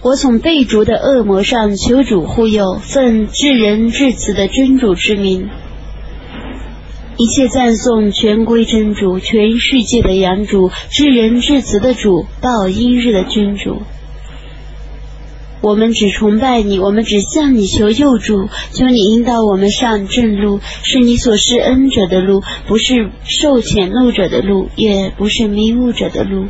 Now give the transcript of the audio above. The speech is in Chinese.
我从被逐的恶魔上求主护佑，奉至人至慈的真主之名。一切赞颂全归真主，全世界的阳主，至人至慈的主，报应日的君主。我们只崇拜你，我们只向你求救助，求你引导我们上正路，是你所施恩者的路，不是受遣怒者的路，也不是迷雾者的路。